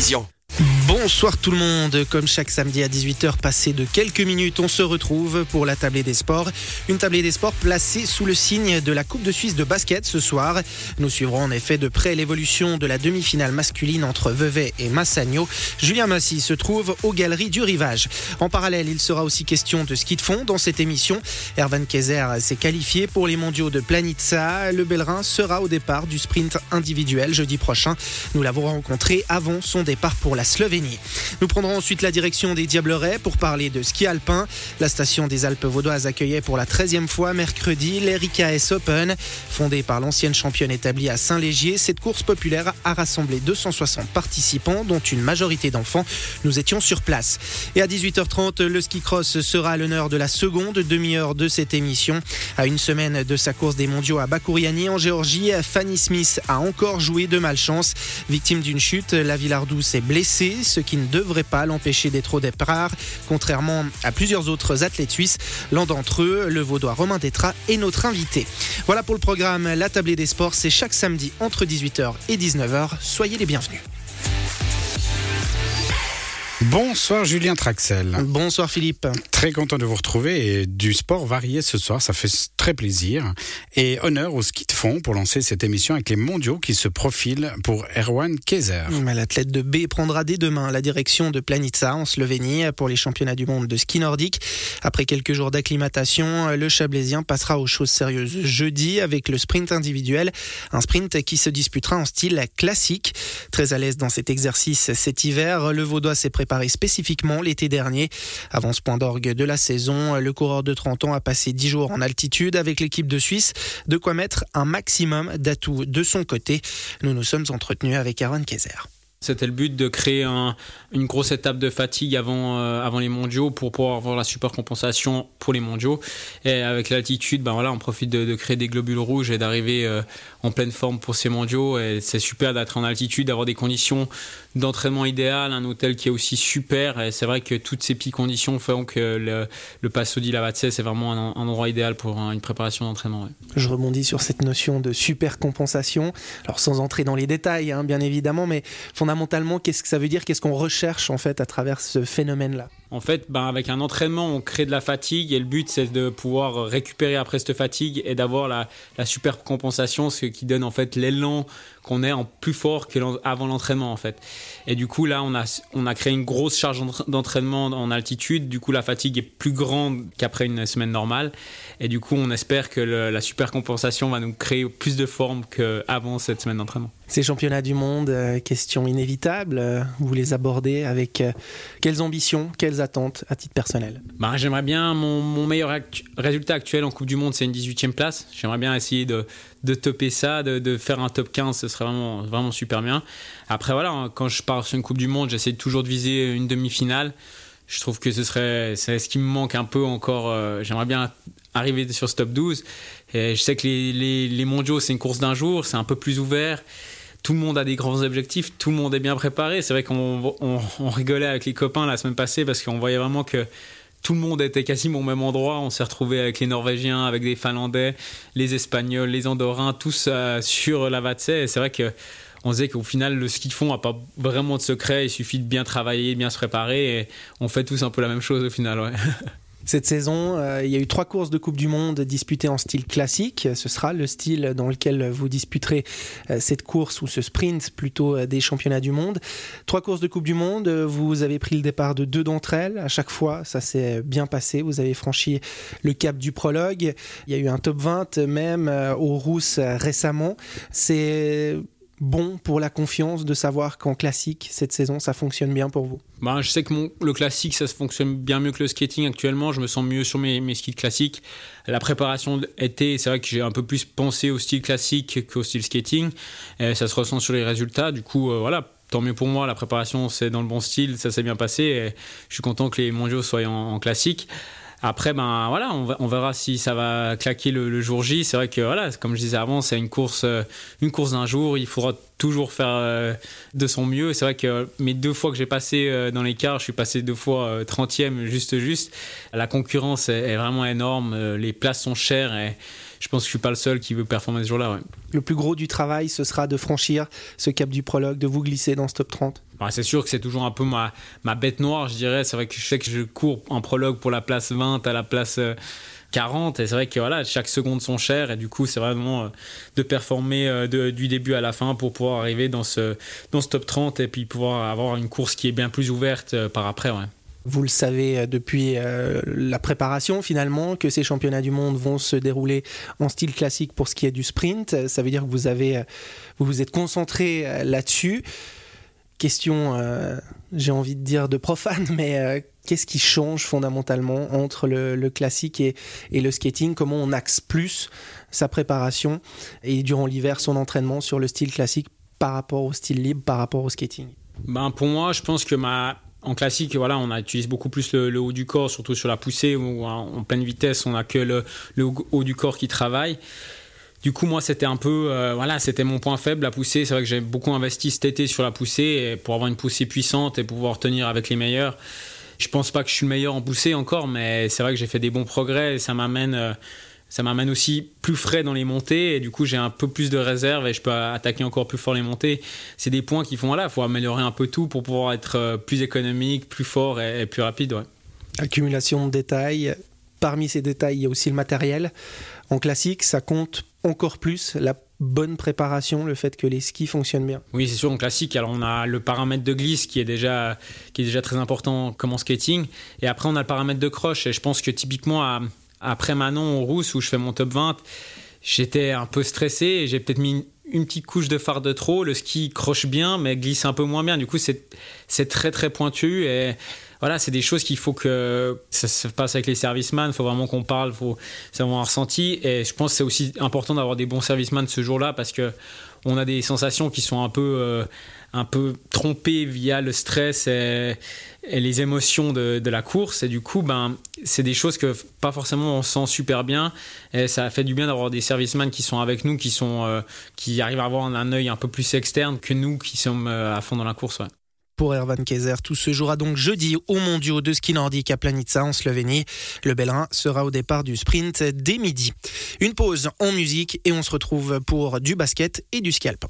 vision. Bonsoir tout le monde, comme chaque samedi à 18h passé de quelques minutes, on se retrouve pour la tablée des sports. Une tablée des sports placée sous le signe de la Coupe de Suisse de basket ce soir. Nous suivrons en effet de près l'évolution de la demi-finale masculine entre Vevey et Massagno. Julien Massy se trouve aux Galeries du Rivage. En parallèle, il sera aussi question de ski de fond dans cette émission. Ervan Kaiser s'est qualifié pour les mondiaux de Planitza. Le Bellerin sera au départ du sprint individuel jeudi prochain. Nous l'avons rencontré avant son départ pour la Slovénie. Nous prendrons ensuite la direction des Diablerets pour parler de ski alpin. La station des Alpes vaudoises accueillait pour la 13e fois mercredi l'Erika S Open. Fondée par l'ancienne championne établie à Saint-Légier, cette course populaire a rassemblé 260 participants, dont une majorité d'enfants. Nous étions sur place. Et à 18h30, le ski cross sera à l'honneur de la seconde demi-heure de cette émission. À une semaine de sa course des mondiaux à Bakouriani en Géorgie, Fanny Smith a encore joué de malchance. Victime d'une chute, la Villardou s'est blessée, ce qui ne devrait pas l'empêcher d'être au départ, contrairement à plusieurs autres athlètes suisses. L'un d'entre eux, le Vaudois Romain Détra, est notre invité. Voilà pour le programme La Tablée des Sports, c'est chaque samedi entre 18h et 19h. Soyez les bienvenus. Bonsoir Julien Traxel. Bonsoir Philippe. Très content de vous retrouver et du sport varié ce soir, ça fait très plaisir. Et honneur au ski de fond pour lancer cette émission avec les mondiaux qui se profilent pour Erwan Kaiser. L'athlète de B prendra dès demain la direction de Planitza en Slovénie pour les championnats du monde de ski nordique. Après quelques jours d'acclimatation, le Chablaisien passera aux choses sérieuses jeudi avec le sprint individuel, un sprint qui se disputera en style classique. Très à l'aise dans cet exercice cet hiver, le Vaudois s'est préparé spécifiquement l'été dernier. Avant ce point d'orgue de la saison, le coureur de 30 ans a passé 10 jours en altitude avec l'équipe de Suisse, de quoi mettre un maximum d'atouts de son côté. Nous nous sommes entretenus avec Aaron Kaiser. C'était le but de créer un, une grosse étape de fatigue avant, euh, avant les mondiaux pour pouvoir avoir la super compensation pour les mondiaux. Et avec l'altitude, ben voilà, on profite de, créer des globules rouges et d'arriver euh, en pleine forme pour ces mondiaux. C'est super d'être en altitude, d'avoir des conditions d'entraînement idéales, un hôtel qui est aussi super. Et c'est vrai que toutes ces petites conditions font que le, le Passo di Lavazze, c'est vraiment un, endroit idéal pour une préparation d'entraînement. Je rebondis sur cette notion de super compensation. Alors sans entrer dans les détails, hein, bien évidemment, mais fondamentalement, qu'est-ce que ça veut dire Qu'est-ce qu'on recherche en fait à travers ce phénomène-là? En fait, ben, avec un entraînement, on crée de la fatigue et le but c'est de pouvoir récupérer après cette fatigue et d'avoir la, la super compensation, ce qui donne en fait l'élan qu'on est en plus fort qu'avant l'entraînement en fait. Et du coup là on a, créé une grosse charge d'entraînement en altitude, du coup la fatigue est plus grande qu'après une semaine normale et du coup on espère que la super compensation va nous créer plus de forme qu'avant cette semaine d'entraînement. Ces championnats du monde, euh, question inévitable, euh, vous les abordez avec euh, quelles ambitions, quelles attentes à titre personnel bah, J'aimerais bien, mon, meilleur résultat actuel en Coupe du Monde c'est une 18e place, j'aimerais bien essayer de, de topper ça, de, faire un top 15, ce serait vraiment, vraiment super bien. Après voilà, quand je pars sur une Coupe du Monde, j'essaie toujours de viser une demi-finale. Je trouve que ce serait ce qui me manque un peu encore. Euh, J'aimerais bien arriver sur ce top 12. Et je sais que les mondiaux, c'est une course d'un jour, c'est un peu plus ouvert. Tout le monde a des grands objectifs, tout le monde est bien préparé. C'est vrai qu'on on, on rigolait avec les copains la semaine passée parce qu'on voyait vraiment que tout le monde était quasiment au même endroit. On s'est retrouvé avec les Norvégiens, avec les Finlandais, les Espagnols, les Andorrins, tous euh, sur la Vatse. C'est vrai que on disait qu'au final, le ski de fond n'a pas vraiment de secret. Il suffit de bien travailler, de bien se préparer. Et on fait tous un peu la même chose au final. Cette saison, euh, il y a eu trois courses de Coupe du Monde disputées en style classique. Ce sera le style dans lequel vous disputerez euh, cette course ou ce sprint plutôt euh, des championnats du monde. Trois courses de Coupe du Monde, vous avez pris le départ de deux d'entre elles. À chaque fois, ça s'est bien passé. Vous avez franchi le cap du prologue. Il y a eu un top 20 même aux Rousses récemment. C'est bon pour la confiance de savoir qu'en classique, cette saison, ça fonctionne bien pour vous bah, Je sais que le classique, ça se fonctionne bien mieux que le skating actuellement. Je me sens mieux sur mes, skis classiques. La préparation été, c'est vrai que j'ai un peu plus pensé au style classique qu'au style skating. Ça se ressent sur les résultats. Du coup, euh, voilà. Tant mieux pour moi, la préparation c'est dans le bon style, ça s'est bien passé et je suis content que les mondiaux soient en, en classique. Après, ben voilà, on, verra si ça va claquer le, le jour J. C'est vrai que voilà, comme je disais avant, c'est une course, euh, une course d'un jour. Il faudra toujours faire euh, de son mieux. C'est vrai que mes deux fois que j'ai passé euh, dans l'écart, je suis passé deux fois 30e juste juste. La concurrence est, est vraiment énorme. les places sont chères et je pense que je suis pas le seul qui veut performer ce jour-là. Ouais. Le plus gros du travail, ce sera de franchir ce cap du prologue, de vous glisser dans ce top 30 Bah, c'est sûr que c'est toujours un peu ma, ma bête noire, je dirais. C'est vrai que je sais que je cours en prologue pour la place 20 à la place 40. Et c'est vrai que voilà, chaque seconde sont chères. Et du coup, c'est vraiment de performer du début à la fin pour pouvoir arriver dans ce, dans ce top 30 et puis pouvoir avoir une course qui est bien plus ouverte par après. Ouais. Vous le savez euh, depuis euh, la préparation finalement que ces championnats du monde vont se dérouler en style classique pour ce qui est du sprint. Ça veut dire que vous avez, euh, vous vous êtes concentré là-dessus. Question, j'ai envie de dire de profane, mais qu'est-ce qui change fondamentalement entre le, classique et, et, le skating? Comment on axe plus sa préparation et durant l'hiver son entraînement sur le style classique par rapport au style libre, par rapport au skating? Ben Pour moi, je pense que ma en classique, voilà, on utilise beaucoup plus le, haut du corps, surtout sur la poussée, où en, pleine vitesse, on n'a que le, haut du corps qui travaille. Du coup, moi, c'était un peu, euh, voilà, c'était mon point faible, la poussée. C'est vrai que j'ai beaucoup investi cet été sur la poussée pour avoir une poussée puissante et pouvoir tenir avec les meilleurs. Je pense pas que je suis le meilleur en poussée encore, mais c'est vrai que j'ai fait des bons progrès et ça m'amène. Euh, ça m'amène aussi plus frais dans les montées et du coup j'ai un peu plus de réserve et je peux attaquer encore plus fort les montées. C'est des points qui font là, il faut améliorer un peu tout pour pouvoir être euh, plus économique, plus fort et, plus rapide. Accumulation de détails. Parmi ces détails, il y a aussi le matériel. En classique, ça compte encore plus la bonne préparation, le fait que les skis fonctionnent bien. Oui, c'est sûr, en classique, alors on a le paramètre de glisse qui est déjà, qui est déjà très important comme en skating. Et après, on a le paramètre de croche. Et je pense que typiquement, à, après Manon au Rousse où je fais mon top 20, j'étais un peu stressé et j'ai peut-être mis une petite couche de phare de trop. Le ski croche bien, mais glisse un peu moins bien. Du coup, c'est très très pointu et voilà, c'est des choses qu'il faut que ça se passe avec les servicemen. Il faut vraiment qu'on parle, faut savoir un ressenti. Et je pense que c'est aussi important d'avoir des bons servicemen ce jour-là parce que on a des sensations qui sont un peu, euh, un peu trompées via le stress et, les émotions de, la course. Et du coup, ben, c'est des choses que pas forcément on sent super bien. Et ça fait du bien d'avoir des servicemen qui sont avec nous, qui, sont, euh, qui arrivent à avoir un, œil un peu plus externe que nous qui sommes euh, à fond dans la course. Pour Ervan Kaiser. Tout se jouera donc jeudi au mondiaux de ski nordique à Planitza en Slovénie. Le Bellerin sera au départ du sprint dès midi. Une pause en musique et on se retrouve pour du basket et du ski alpin.